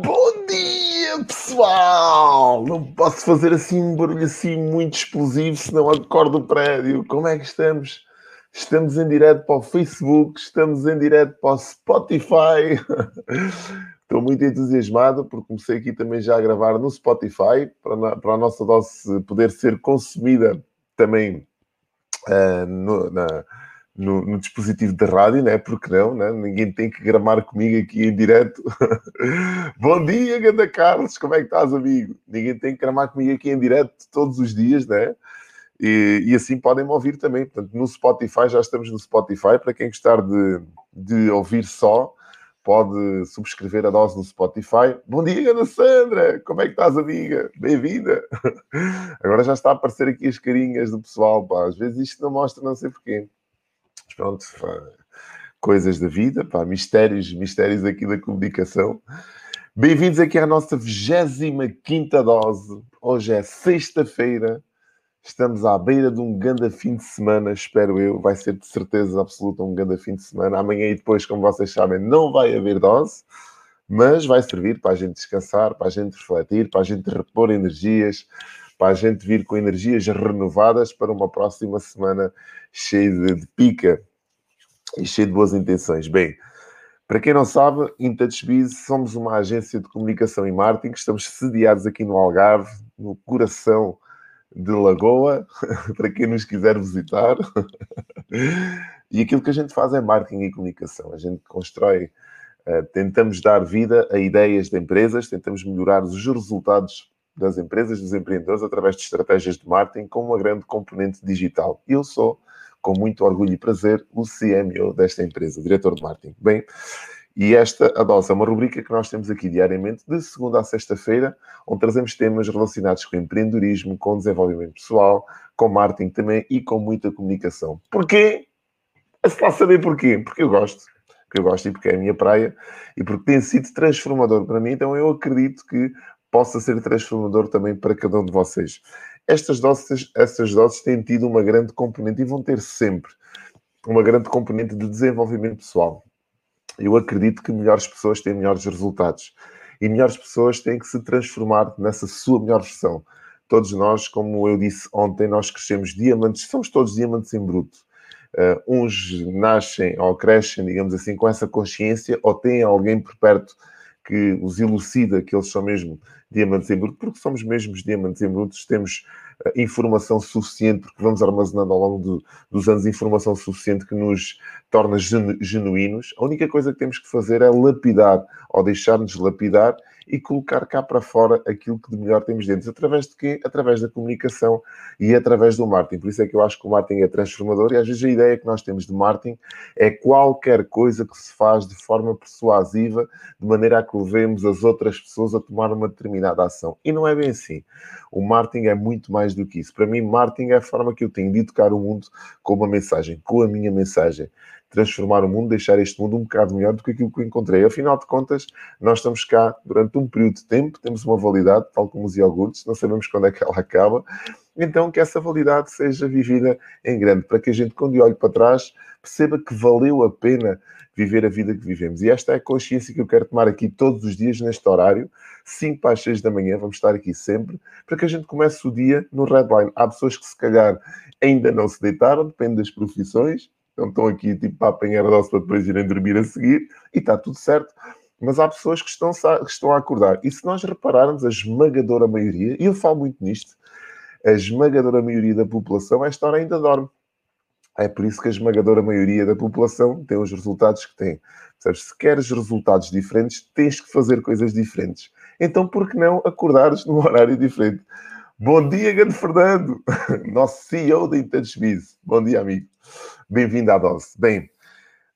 Bom dia, pessoal! Não posso fazer assim um barulho assim muito explosivo, senão acordo o prédio. Como é que estamos? Estamos em direto para o Facebook, estamos em direto para o Spotify. Estou muito entusiasmado porque comecei aqui também já a gravar no Spotify para, para a nossa dose poder ser consumida também uh, no, na, no, no, dispositivo de rádio, né? Porque não, né? Ninguém tem que gramar comigo aqui em direto. Bom dia, Ganda Carlos, como é que estás, amigo? Ninguém tem que gramar comigo aqui em direto todos os dias, né? E, e assim podem me ouvir também. Portanto, no Spotify, já estamos no Spotify. Para quem gostar de, de ouvir só, pode subscrever a dose no Spotify. Bom dia, Ana Sandra! Como é que estás, amiga? Bem-vinda! Agora já está a aparecer aqui as carinhas do pessoal, pá. Às vezes isto não mostra, não sei porquê pronto, coisas da vida, pá, mistérios, mistérios aqui da comunicação. Bem-vindos aqui à nossa 25 dose. Hoje é sexta-feira, estamos à beira de um grande fim de semana, espero eu. Vai ser de certeza absoluta um grande fim de semana. Amanhã e depois, como vocês sabem, não vai haver dose, mas vai servir para a gente descansar, para a gente refletir, para a gente repor energias, para a gente vir com energias renovadas para uma próxima semana cheia de, de pica e cheia de boas intenções. Bem, para quem não sabe, InTouchBiz somos uma agência de comunicação e marketing, estamos sediados aqui no Algarve, no coração de Lagoa, para quem nos quiser visitar. e aquilo que a gente faz é marketing e comunicação. A gente constrói, uh, tentamos dar vida a ideias de empresas, tentamos melhorar os resultados das empresas, dos empreendedores, através de estratégias de marketing com uma grande componente digital. Eu sou, com muito orgulho e prazer, o CMO desta empresa, diretor de marketing. Bem, e esta, a dose, é uma rubrica que nós temos aqui diariamente, de segunda a sexta-feira, onde trazemos temas relacionados com empreendedorismo, com desenvolvimento pessoal, com marketing também e com muita comunicação. Porquê? Se lá saber porquê. Porque eu gosto. Porque eu gosto e porque é a minha praia e porque tem sido transformador para mim. Então eu acredito que possa ser transformador também para cada um de vocês. Estas doses, essas doses têm tido uma grande componente e vão ter sempre uma grande componente de desenvolvimento pessoal. Eu acredito que melhores pessoas têm melhores resultados e melhores pessoas têm que se transformar nessa sua melhor versão. Todos nós, como eu disse ontem, nós crescemos diamantes, somos todos diamantes em bruto. Uh, uns nascem ou crescem, digamos assim, com essa consciência, ou têm alguém por perto que os elucida que eles são mesmo diamantes em bruto, porque somos mesmo diamantes em bruto, temos uh, informação suficiente, porque vamos armazenando ao longo do, dos anos informação suficiente que nos torna genu genuínos. A única coisa que temos que fazer é lapidar, ou deixar-nos lapidar e colocar cá para fora aquilo que de melhor temos dentro. Através de quê? Através da comunicação e através do marketing. Por isso é que eu acho que o marketing é transformador e às vezes a ideia que nós temos de marketing é qualquer coisa que se faz de forma persuasiva, de maneira a que levemos as outras pessoas a tomar uma determinada ação. E não é bem assim. O marketing é muito mais do que isso. Para mim, marketing é a forma que eu tenho de educar o mundo com uma mensagem, com a minha mensagem transformar o mundo, deixar este mundo um bocado melhor do que aquilo que eu encontrei. Afinal de contas, nós estamos cá durante um período de tempo, temos uma validade, tal como os iogurtes, não sabemos quando é que ela acaba, então que essa validade seja vivida em grande, para que a gente, quando olhe para trás, perceba que valeu a pena viver a vida que vivemos. E esta é a consciência que eu quero tomar aqui todos os dias neste horário, 5 para as 6 da manhã, vamos estar aqui sempre, para que a gente comece o dia no Redline. Há pessoas que se calhar ainda não se deitaram, depende das profissões, então estão aqui tipo para apanhar a dose para depois irem dormir a seguir e está tudo certo. Mas há pessoas que estão, que estão a acordar. E se nós repararmos, a esmagadora maioria, e eu falo muito nisto, a esmagadora maioria da população, a esta hora ainda dorme. É por isso que a esmagadora maioria da população tem os resultados que tem. Se queres resultados diferentes, tens que fazer coisas diferentes. Então, por que não acordares num horário diferente? Bom dia, grande Fernando, nosso CEO da IntelliSbiz. Bom dia, amigo. Bem-vindo à dose. Bem,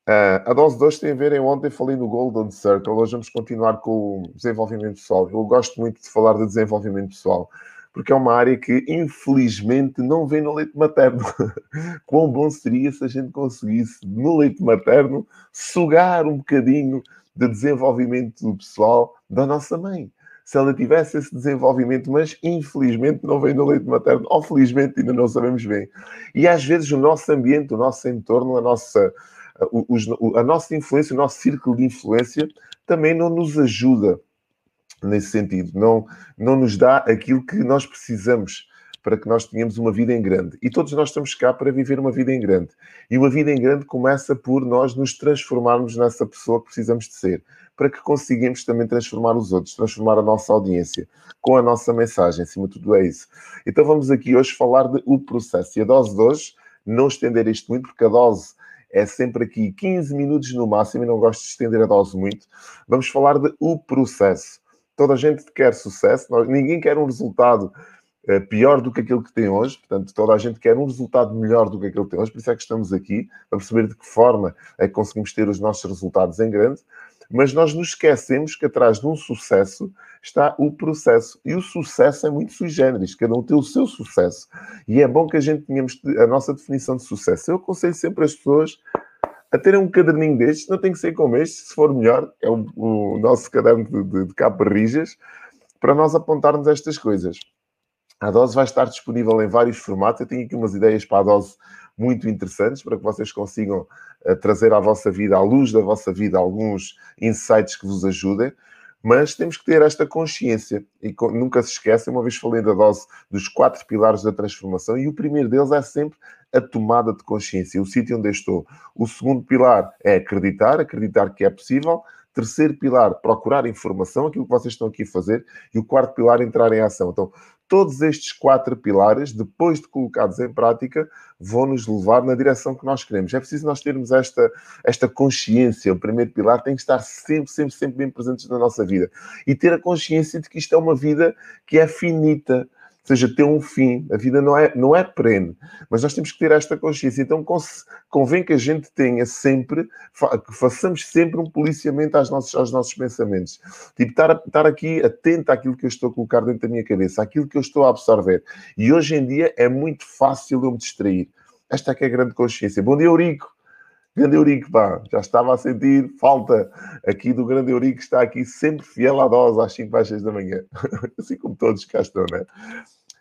uh, a dose de hoje tem a ver, em ontem falei no Golden Circle, hoje vamos continuar com o desenvolvimento pessoal. Eu gosto muito de falar de desenvolvimento pessoal, porque é uma área que, infelizmente, não vem no leite materno. Quão bom seria se a gente conseguisse, no leite materno, sugar um bocadinho de desenvolvimento pessoal da nossa mãe se ela tivesse esse desenvolvimento, mas infelizmente não vem do leite materno, ou felizmente ainda não sabemos bem. E às vezes o nosso ambiente, o nosso entorno, a nossa, a, a nossa influência, o nosso círculo de influência também não nos ajuda nesse sentido. Não, não nos dá aquilo que nós precisamos para que nós tenhamos uma vida em grande. E todos nós estamos cá para viver uma vida em grande. E uma vida em grande começa por nós nos transformarmos nessa pessoa que precisamos de ser, para que consigamos também transformar os outros, transformar a nossa audiência com a nossa mensagem. Acima de tudo, é isso. Então vamos aqui hoje falar de o processo. E a dose de hoje, não estender isto muito, porque a dose é sempre aqui 15 minutos no máximo e não gosto de estender a dose muito. Vamos falar de o processo. Toda a gente quer sucesso, ninguém quer um resultado pior do que aquilo que tem hoje, portanto, toda a gente quer um resultado melhor do que aquele que tem hoje, por isso é que estamos aqui, para perceber de que forma é que conseguimos ter os nossos resultados em grande, mas nós nos esquecemos que atrás de um sucesso está o processo. E o sucesso é muito sui generis, cada um tem o seu sucesso. E é bom que a gente tenhamos a nossa definição de sucesso. Eu aconselho sempre as pessoas a terem um caderninho destes, não tem que ser como este, se for melhor, é o, o nosso caderno de, de, de para nós apontarmos estas coisas. A dose vai estar disponível em vários formatos. Eu tenho aqui umas ideias para a dose muito interessantes para que vocês consigam uh, trazer à vossa vida, à luz da vossa vida, alguns insights que vos ajudem. Mas temos que ter esta consciência e nunca se esqueça, uma vez falei da dose dos quatro pilares da transformação, e o primeiro deles é sempre a tomada de consciência, o sítio onde estou. O segundo pilar é acreditar, acreditar que é possível. Terceiro pilar, procurar informação, aquilo que vocês estão aqui a fazer. E o quarto pilar, entrar em ação. Então, todos estes quatro pilares, depois de colocados em prática, vão nos levar na direção que nós queremos. É preciso nós termos esta, esta consciência. O primeiro pilar tem que estar sempre, sempre, sempre bem presente na nossa vida. E ter a consciência de que isto é uma vida que é finita seja, tem um fim. A vida não é, não é perene, mas nós temos que ter esta consciência. Então convém que a gente tenha sempre, que façamos sempre um policiamento aos nossos, aos nossos pensamentos. Tipo, estar, estar aqui atento àquilo que eu estou a colocar dentro da minha cabeça, àquilo que eu estou a absorver. E hoje em dia é muito fácil eu me distrair. Esta é que é a grande consciência. Bom dia, Eurico. Grande Eurico, pá, já estava a sentir falta aqui do grande Eurico, que está aqui sempre fiel à dose às 5 às 6 da manhã. assim como todos cá estão, né?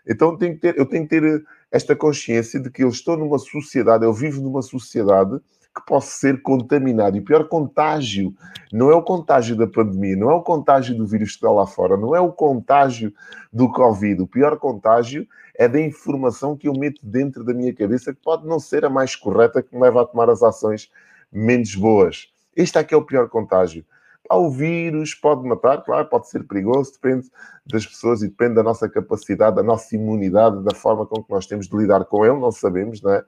Então tenho ter, eu tenho que ter esta consciência de que eu estou numa sociedade, eu vivo numa sociedade que posso ser contaminado. E o pior contágio não é o contágio da pandemia, não é o contágio do vírus que está lá fora, não é o contágio do Covid. O pior contágio é da informação que eu meto dentro da minha cabeça, que pode não ser a mais correta, que me leva a tomar as ações menos boas. Este aqui é o pior contágio. Ao vírus pode matar, claro, pode ser perigoso, depende das pessoas e depende da nossa capacidade, da nossa imunidade, da forma com que nós temos de lidar com ele, não sabemos, não é?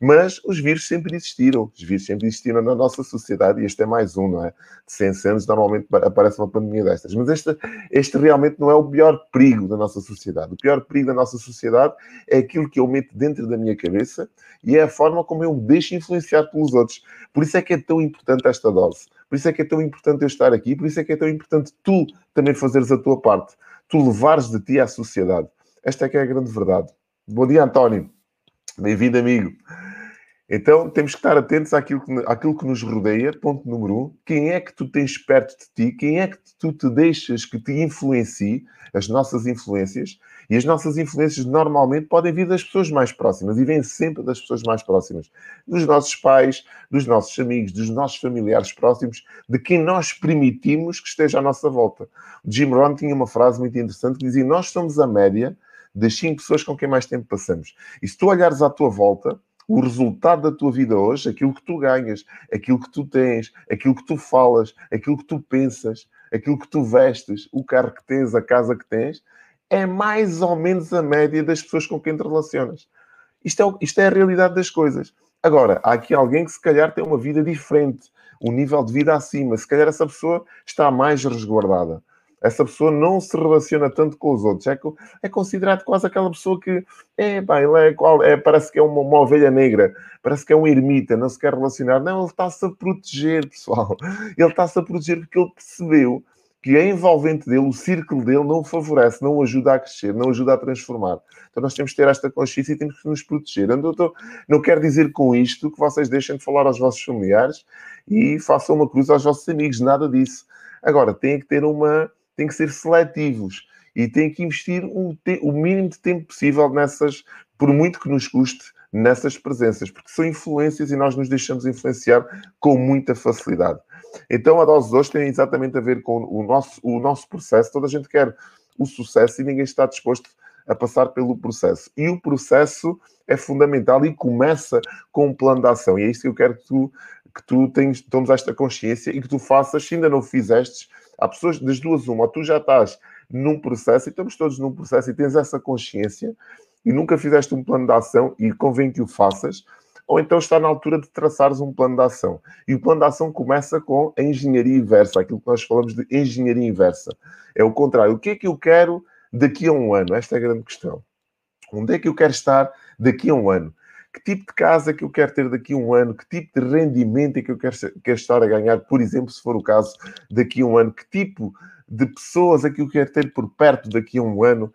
Mas os vírus sempre existiram, os vírus sempre existiram na nossa sociedade e este é mais um, não é? De 100 anos normalmente aparece uma pandemia destas. Mas este, este realmente não é o pior perigo da nossa sociedade. O pior perigo da nossa sociedade é aquilo que eu meto dentro da minha cabeça e é a forma como eu me deixo influenciar pelos outros. Por isso é que é tão importante esta dose. Por isso é que é tão importante eu estar aqui. Por isso é que é tão importante tu também fazeres a tua parte. Tu levares de ti à sociedade. Esta é que é a grande verdade. Bom dia, António. Bem-vindo, amigo. Então temos que estar atentos àquilo que, àquilo que nos rodeia. Ponto número um: quem é que tu tens perto de ti? Quem é que tu te deixas que te influencie? As nossas influências. E as nossas influências normalmente podem vir das pessoas mais próximas e vêm sempre das pessoas mais próximas. Dos nossos pais, dos nossos amigos, dos nossos familiares próximos, de quem nós permitimos que esteja à nossa volta. O Jim Rohn tinha uma frase muito interessante que dizia: Nós somos a média das cinco pessoas com quem mais tempo passamos. E se tu olhares à tua volta, o resultado da tua vida hoje, aquilo que tu ganhas, aquilo que tu tens, aquilo que tu falas, aquilo que tu pensas, aquilo que tu vestes, o carro que tens, a casa que tens, é mais ou menos a média das pessoas com quem te relacionas. Isto é, isto é a realidade das coisas. Agora, há aqui alguém que se calhar tem uma vida diferente, um nível de vida acima. Se calhar essa pessoa está mais resguardada essa pessoa não se relaciona tanto com os outros. É, é considerado quase aquela pessoa que é, pá, ele é, qual, é, parece que é uma, uma, ovelha negra, parece que é um ermita, não se quer relacionar. Não, ele está-se a proteger, pessoal. Ele está-se a proteger porque ele percebeu que a envolvente dele, o círculo dele, não o favorece, não o ajuda a crescer, não o ajuda a transformar. Então nós temos que ter esta consciência e temos que nos proteger. Então, tô, não quero dizer com isto que vocês deixem de falar aos vossos familiares e façam uma cruz aos vossos amigos, nada disso. Agora, tem que ter uma têm que ser seletivos e têm que investir o, o mínimo de tempo possível nessas, por muito que nos custe, nessas presenças, porque são influências e nós nos deixamos influenciar com muita facilidade. Então a dose de hoje tem exatamente a ver com o nosso, o nosso processo. Toda a gente quer o sucesso e ninguém está disposto a passar pelo processo. E o processo é fundamental e começa com um plano de ação. E é isso que eu quero que tu, que tu tenhas, tomes esta consciência e que tu faças, se ainda não fizestes, há pessoas das duas, uma, tu já estás num processo, e estamos todos num processo, e tens essa consciência, e nunca fizeste um plano de ação, e convém que o faças, ou então está na altura de traçares um plano de ação. E o plano de ação começa com a engenharia inversa, aquilo que nós falamos de engenharia inversa. É o contrário. O que é que eu quero daqui a um ano? Esta é a grande questão. Onde é que eu quero estar daqui a um ano? Que tipo de casa que eu quero ter daqui a um ano? Que tipo de rendimento é que eu quero, quero estar a ganhar, por exemplo, se for o caso, daqui a um ano? Que tipo de pessoas é que eu quero ter por perto daqui a um ano?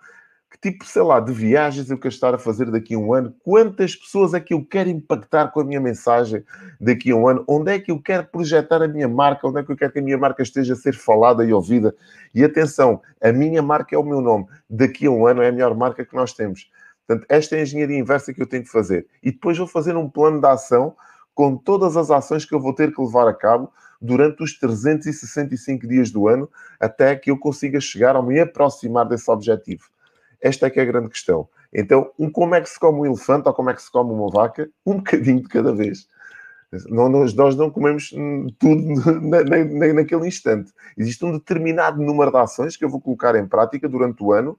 Que tipo, sei lá, de viagens eu quero estar a fazer daqui a um ano? Quantas pessoas é que eu quero impactar com a minha mensagem daqui a um ano? Onde é que eu quero projetar a minha marca? Onde é que eu quero que a minha marca esteja a ser falada e ouvida? E atenção, a minha marca é o meu nome. Daqui a um ano é a melhor marca que nós temos. Portanto, esta é a engenharia inversa que eu tenho que fazer. E depois vou fazer um plano de ação com todas as ações que eu vou ter que levar a cabo durante os 365 dias do ano, até que eu consiga chegar ou me aproximar desse objetivo. Esta é que é a grande questão. Então, um, como é que se come um elefante ou como é que se come uma vaca? Um bocadinho de cada vez. Não, nós, nós não comemos tudo na, na, naquele instante. Existe um determinado número de ações que eu vou colocar em prática durante o ano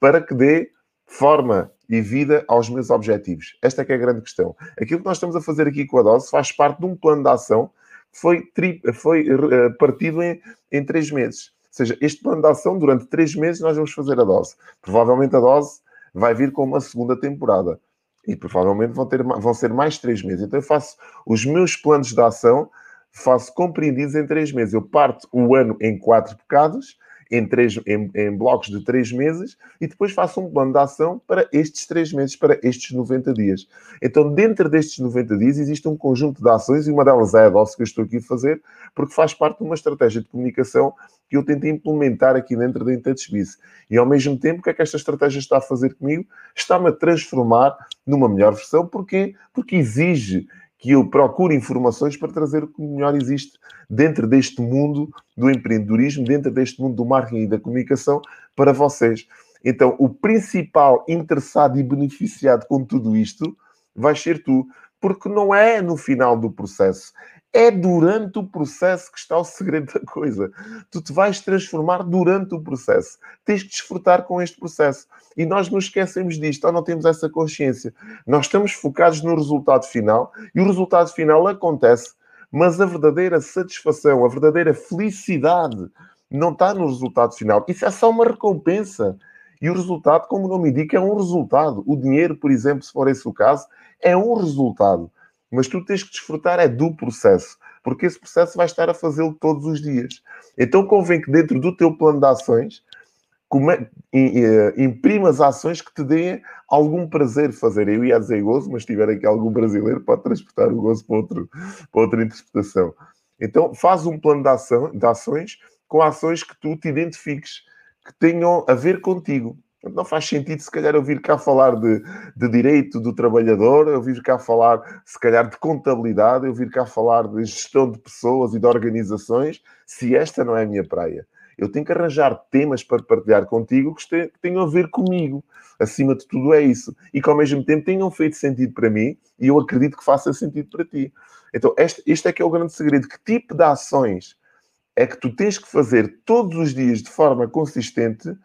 para que dê forma e vida aos meus objetivos. Esta é que é a grande questão. Aquilo que nós estamos a fazer aqui com a dose faz parte de um plano de ação que foi, tri, foi uh, partido em, em três meses. Ou seja, este plano de ação, durante três meses, nós vamos fazer a dose. Provavelmente a dose vai vir com uma segunda temporada. E provavelmente vão, ter, vão ser mais três meses. Então eu faço os meus planos de ação, faço compreendidos em três meses. Eu parto o ano em quatro bocados em, três, em, em, blocos de três meses e depois faço um plano de ação para estes três meses, para estes 90 dias. Então, dentro destes 90 dias, existe um conjunto de ações e uma delas é a dose que eu estou aqui a fazer, porque faz parte de uma estratégia de comunicação que eu tento implementar aqui dentro da IntouchBiz. E ao mesmo tempo, o que é que esta estratégia está a fazer comigo? Está-me a transformar numa melhor versão. Porquê? Porque exige que eu procure informações para trazer o que melhor existe dentro deste mundo do empreendedorismo, dentro deste mundo do marketing e da comunicação para vocês. Então, o principal interessado e beneficiado com tudo isto vai ser tu, porque não é no final do processo, é durante o processo que está o segredo da coisa. Tu te vais transformar durante o processo. Tens que desfrutar com este processo. E nós nos esquecemos disto, ou não temos essa consciência. Nós estamos focados no resultado final e o resultado final acontece, mas a verdadeira satisfação, a verdadeira felicidade não está no resultado final. Isso é só uma recompensa. E o resultado, como o nome indica, é um resultado. O dinheiro, por exemplo, se for esse o caso, é um resultado. Mas tu tens que desfrutar é do processo, porque esse processo vai estar a fazê-lo todos os dias. Então convém que dentro do teu plano de ações imprimas ações que te deem algum prazer fazer. Eu ia dizer gozo, mas se tiver aqui algum brasileiro, pode transportar o gozo para, outro, para outra interpretação. Então, faz um plano de, ação, de ações com ações que tu te identifiques, que tenham a ver contigo. Não faz sentido, se calhar, eu vir cá falar de, de direito do trabalhador, eu vir cá falar, se calhar, de contabilidade, eu vir cá falar de gestão de pessoas e de organizações, se esta não é a minha praia. Eu tenho que arranjar temas para partilhar contigo que tenham a ver comigo. Acima de tudo é isso. E que ao mesmo tempo tenham feito sentido para mim e eu acredito que faça sentido para ti. Então, este, este é que é o grande segredo. Que tipo de ações é que tu tens que fazer todos os dias de forma consistente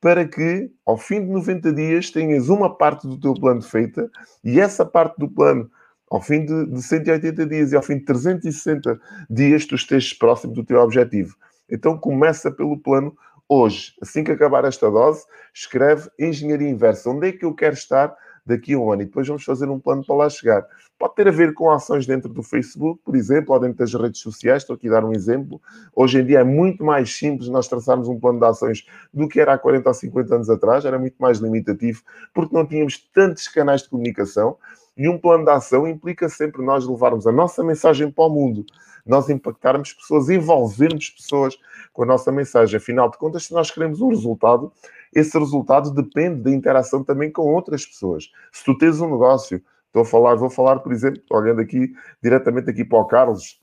para que, ao fim de 90 dias, tenhas uma parte do teu plano feita e essa parte do plano, ao fim de, de 180 dias e ao fim de 360 dias, tu estejas próximo do teu objetivo. Então, começa pelo plano hoje. Assim que acabar esta dose, escreve engenharia inversa. Onde é que eu quero estar daqui a um ano? E depois vamos fazer um plano para lá chegar. Pode ter a ver com ações dentro do Facebook, por exemplo, ou dentro das redes sociais. Estou aqui a dar um exemplo. Hoje em dia é muito mais simples nós traçarmos um plano de ações do que era há 40 ou 50 anos atrás. Era muito mais limitativo, porque não tínhamos tantos canais de comunicação. E um plano de ação implica sempre nós levarmos a nossa mensagem para o mundo, nós impactarmos pessoas, envolvermos pessoas com a nossa mensagem. Afinal de contas, se nós queremos um resultado, esse resultado depende da interação também com outras pessoas. Se tu tens um negócio, Estou a falar, vou falar, por exemplo, olhando aqui diretamente aqui para o Carlos,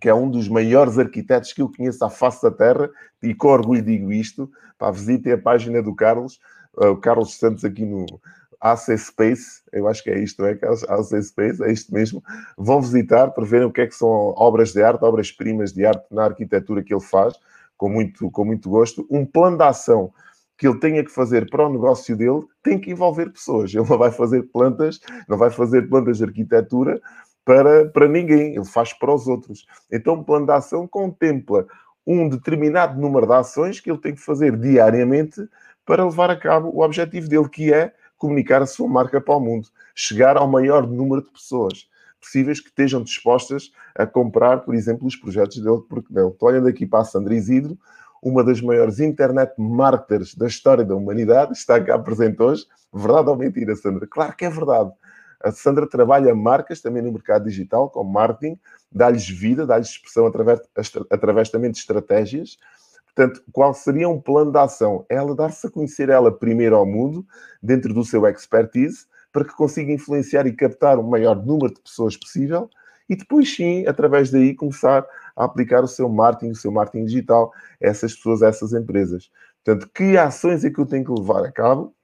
que é um dos maiores arquitetos que eu conheço à face da Terra, e com orgulho digo isto, para visitem a página do Carlos, uh, o Carlos Santos aqui no AC Space, eu acho que é isto, é? AC Space, é isto mesmo. Vão visitar para verem o que é que são obras de arte, obras-primas de arte na arquitetura que ele faz, com muito, com muito gosto. Um plano de ação que ele tenha que fazer para o negócio dele tem que envolver pessoas. Ele não vai fazer plantas, não vai fazer plantas de arquitetura para, para ninguém, ele faz para os outros. Então, o plano de ação contempla um determinado número de ações que ele tem que fazer diariamente para levar a cabo o objetivo dele, que é comunicar a sua marca para o mundo, chegar ao maior número de pessoas possíveis que estejam dispostas a comprar, por exemplo, os projetos dele, porque não. Estou olhando aqui para a Sandra Isidro, uma das maiores internet marketers da história da humanidade, está cá presente hoje. Verdade ou mentira, Sandra? Claro que é verdade. A Sandra trabalha marcas também no mercado digital, com marketing, dá-lhes vida, dá-lhes expressão através, através também de estratégias. Portanto, qual seria um plano de ação? Ela dar-se a conhecer ela primeiro ao mundo, dentro do seu expertise, para que consiga influenciar e captar o maior número de pessoas possível e depois sim, através daí, começar a aplicar o seu marketing, o seu marketing digital a essas pessoas, a essas empresas. Portanto, que ações é que eu tenho que levar a cabo?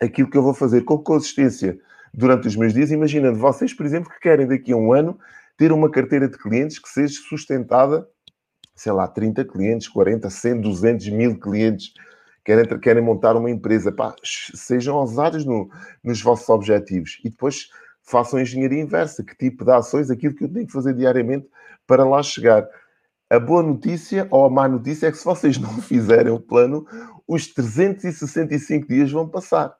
Aquilo que eu vou fazer com consistência durante os meus dias, imaginando vocês, por exemplo, que querem daqui a um ano ter uma carteira de clientes que seja sustentada, sei lá, 30 clientes, 40, 100, 200 mil clientes, querem, querem montar uma empresa, pá, sejam ousados no, nos vossos objetivos e depois façam engenharia inversa, que tipo de ações, aquilo que eu tenho que fazer diariamente para lá chegar. A boa notícia ou a má notícia é que se vocês não fizerem o plano, os 365 dias vão passar.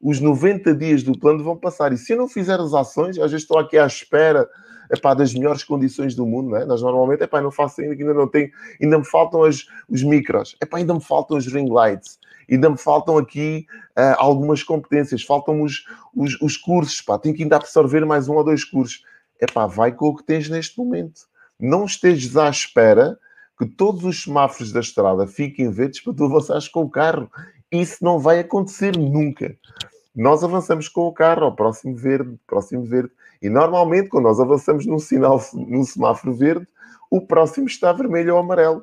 Os 90 dias do plano vão passar. E se eu não fizer as ações, às vezes estou aqui à espera epá, das melhores condições do mundo, não é? Nós normalmente, epá, não faço ainda, ainda não tenho, ainda me faltam as, os micros, epá, ainda me faltam os ring lights, ainda me faltam aqui uh, algumas competências, faltam os, os, os cursos, pá, tenho que ainda absorver mais um ou dois cursos. Epá, vai com o que tens neste momento. Não estejas à espera que todos os semáforos da estrada fiquem verdes para tu avançares com o carro. Isso não vai acontecer nunca. Nós avançamos com o carro ao próximo verde, próximo verde. E normalmente, quando nós avançamos num sinal, num semáforo verde, o próximo está vermelho ou amarelo.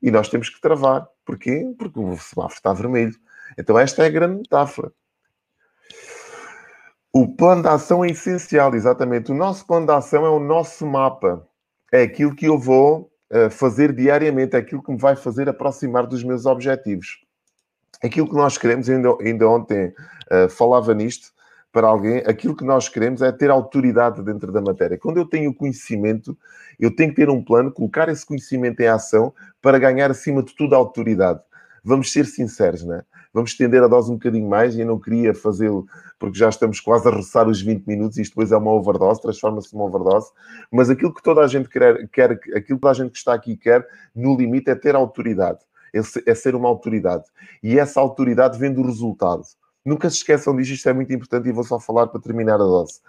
E nós temos que travar. Porquê? Porque o semáforo está vermelho. Então, esta é a grande metáfora. O plano de ação é essencial, exatamente. O nosso plano de ação é o nosso mapa. É aquilo que eu vou uh, fazer diariamente, é aquilo que me vai fazer aproximar dos meus objetivos. Aquilo que nós queremos, ainda, ainda ontem uh, falava nisto para alguém, aquilo que nós queremos é ter autoridade dentro da matéria. Quando eu tenho conhecimento, eu tenho que ter um plano, colocar esse conhecimento em ação para ganhar, acima de tudo, autoridade. Vamos ser sinceros, não é? Vamos estender a dose um bocadinho mais e eu não queria fazê-lo porque já estamos quase a roçar os 20 minutos e isto depois é uma overdose, transforma-se numa overdose. Mas aquilo que toda a gente quer, quer, aquilo que toda a gente que está aqui quer, no limite, é ter autoridade, é, é ser uma autoridade. E essa autoridade vem do resultado. Nunca se esqueçam disto, isto é muito importante e vou só falar para terminar a dose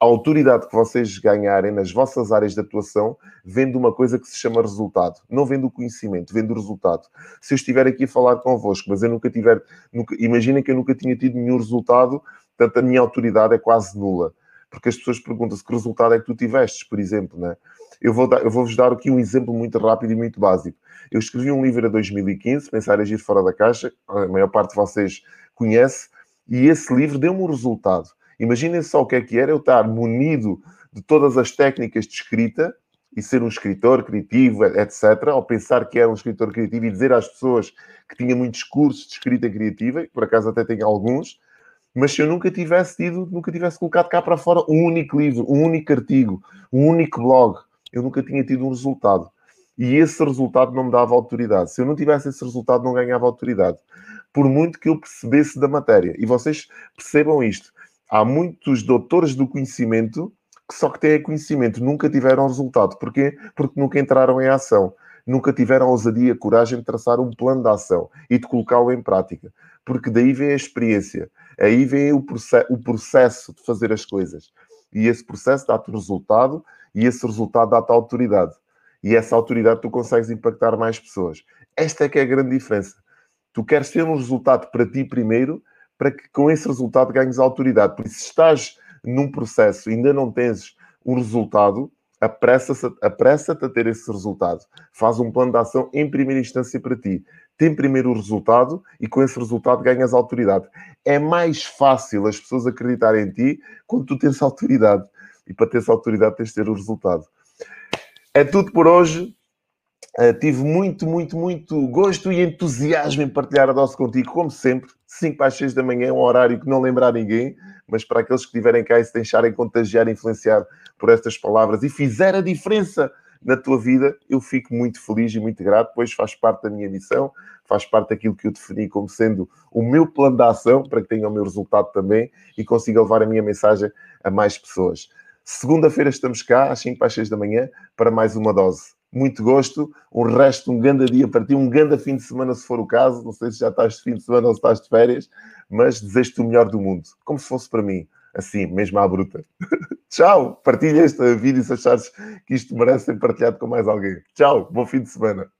a autoridade que vocês ganharem nas vossas áreas de atuação vem de uma coisa que se chama resultado. Não vem do conhecimento, vem do resultado. Se eu estiver aqui a falar convosco, mas eu nunca tiver... Nunca, imaginem que eu nunca tinha tido nenhum resultado, portanto a minha autoridade é quase nula. Porque as pessoas perguntam-se que resultado é que tu tiveste, por exemplo, né? Eu, vou dar, eu vou-vos dar aqui um exemplo muito rápido e muito básico. Eu escrevi um livro em 2015, Pensar Agir Fora da Caixa, a maior parte de vocês conhece, e esse livro deu-me um resultado. Imaginem só o que é que era eu estar munido de todas as técnicas de escrita e ser um escritor criativo, etc., ou pensar que era um escritor criativo e dizer às pessoas que tinha muitos cursos de escrita criativa, por acaso até tenho alguns, mas se eu nunca tivesse tido, nunca tivesse colocado cá para fora um único livro, um único artigo, um único blog, eu nunca tinha tido um resultado. E esse resultado não me dava autoridade. Se eu não tivesse esse resultado, não ganhava autoridade. Por muito que eu percebesse da matéria. E vocês percebam isto há muitos doutores do conhecimento que só que têm conhecimento, nunca tiveram resultado. Porquê? Porque nunca entraram em ação. Nunca tiveram a ousadia, a coragem de traçar um plano de ação e de colocá-lo em prática. Porque daí vem a experiência, aí vem o, processo, o processo de fazer as coisas. E esse processo dá-te resultado e esse resultado dá-te autoridade. E essa autoridade tu consegues impactar mais pessoas. Esta é que é a grande diferença. Tu queres ter um resultado para ti primeiro para que com esse resultado ganhes autoridade. Por isso, se estás num processo ainda não tens um resultado, apressa-te apressa a ter esse resultado. Faz um plano de ação em primeira instância para ti. Tem primeiro o resultado e com esse resultado ganhas autoridade. É mais fácil as pessoas acreditarem em ti quando tu tens autoridade. E para teres autoridade tens de ter o resultado. É tudo por hoje. Uh, tive muito, muito, muito gosto e entusiasmo em partilhar a dose contigo, como sempre. 5 para as 6 da manhã é um horário que não lembra a ninguém, mas para aqueles que estiverem cá e se deixarem contagiar, influenciar por estas palavras e fizer a diferença na tua vida, eu fico muito feliz e muito grato, pois faz parte da minha missão, faz parte daquilo que eu defini como sendo o meu plano de ação para que tenha o meu resultado também e consiga levar a minha mensagem a mais pessoas. Segunda-feira estamos cá, às 5 para as 6 da manhã, para mais uma dose muito gosto. O resto, um grande dia para ti, um grande fim de semana, se for o caso. Não sei se já estás de fim de semana ou se estás de férias, mas desejo-te o melhor do mundo, como se fosse para mim, assim, mesmo à bruta. Tchau! Partilha este vídeo se achares que isto merece ser partilhado com mais alguém. Tchau! Bom fim de semana!